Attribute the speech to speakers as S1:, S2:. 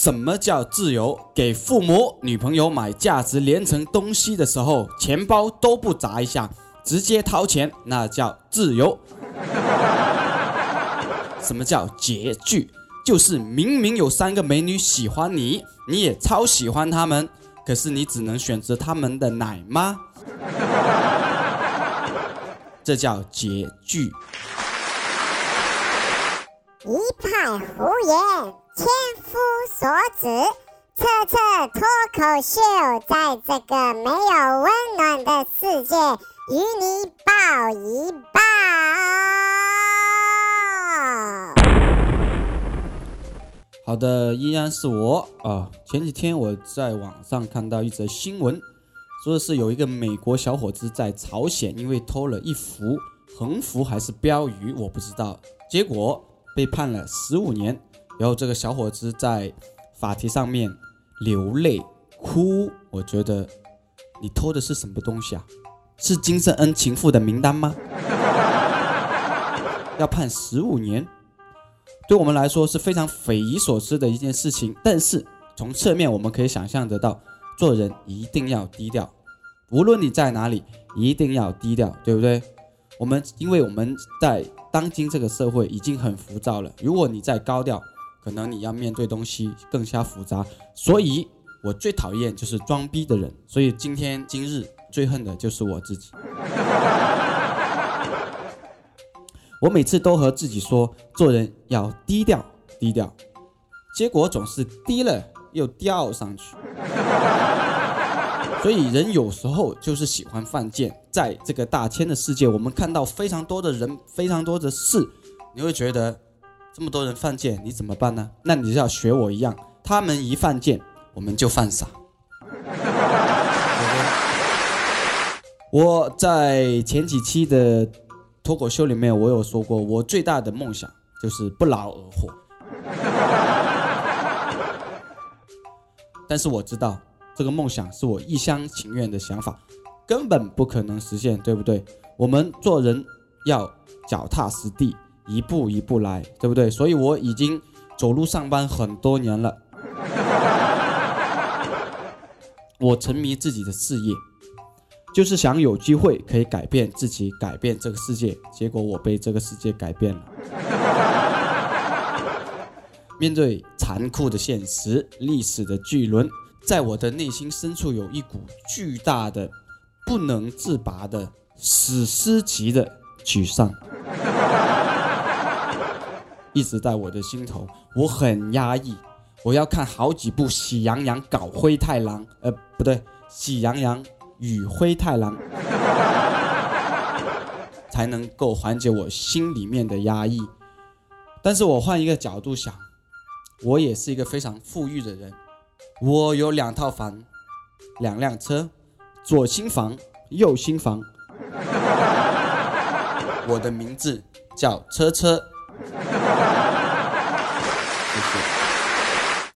S1: 什么叫自由？给父母、女朋友买价值连城东西的时候，钱包都不砸一下，直接掏钱，那叫自由。什么叫拮据？就是明明有三个美女喜欢你，你也超喜欢她们，可是你只能选择她们的奶妈，这叫拮据。
S2: 一派胡言，千夫所指。彻彻脱口秀，在这个没有温暖的世界，与你抱一抱。
S1: 好的，依然是我啊。前几天我在网上看到一则新闻，说的是有一个美国小伙子在朝鲜，因为偷了一幅横幅还是标语，我不知道，结果。被判了十五年，然后这个小伙子在法庭上面流泪哭。我觉得你偷的是什么东西啊？是金正恩情妇的名单吗？要判十五年，对我们来说是非常匪夷所思的一件事情。但是从侧面我们可以想象得到，做人一定要低调，无论你在哪里，一定要低调，对不对？我们因为我们在。当今这个社会已经很浮躁了，如果你再高调，可能你要面对东西更加复杂。所以我最讨厌就是装逼的人。所以今天今日最恨的就是我自己。我每次都和自己说，做人要低调低调，结果总是低了又掉上去。所以人有时候就是喜欢犯贱，在这个大千的世界，我们看到非常多的人，非常多的事，你会觉得这么多人犯贱，你怎么办呢？那你就要学我一样，他们一犯贱，我们就犯傻。我在前几期的脱口秀里面，我有说过，我最大的梦想就是不劳而获，但是我知道。这个梦想是我一厢情愿的想法，根本不可能实现，对不对？我们做人要脚踏实地，一步一步来，对不对？所以我已经走路上班很多年了。我沉迷自己的事业，就是想有机会可以改变自己，改变这个世界。结果我被这个世界改变了。面对残酷的现实，历史的巨轮。在我的内心深处有一股巨大的、不能自拔的史诗级的沮丧，一直在我的心头。我很压抑，我要看好几部《喜羊羊搞灰太狼》，呃，不对，《喜羊羊与灰太狼》，才能够缓解我心里面的压抑。但是我换一个角度想，我也是一个非常富裕的人。我有两套房，两辆车，左新房，右新房。我的名字叫车车。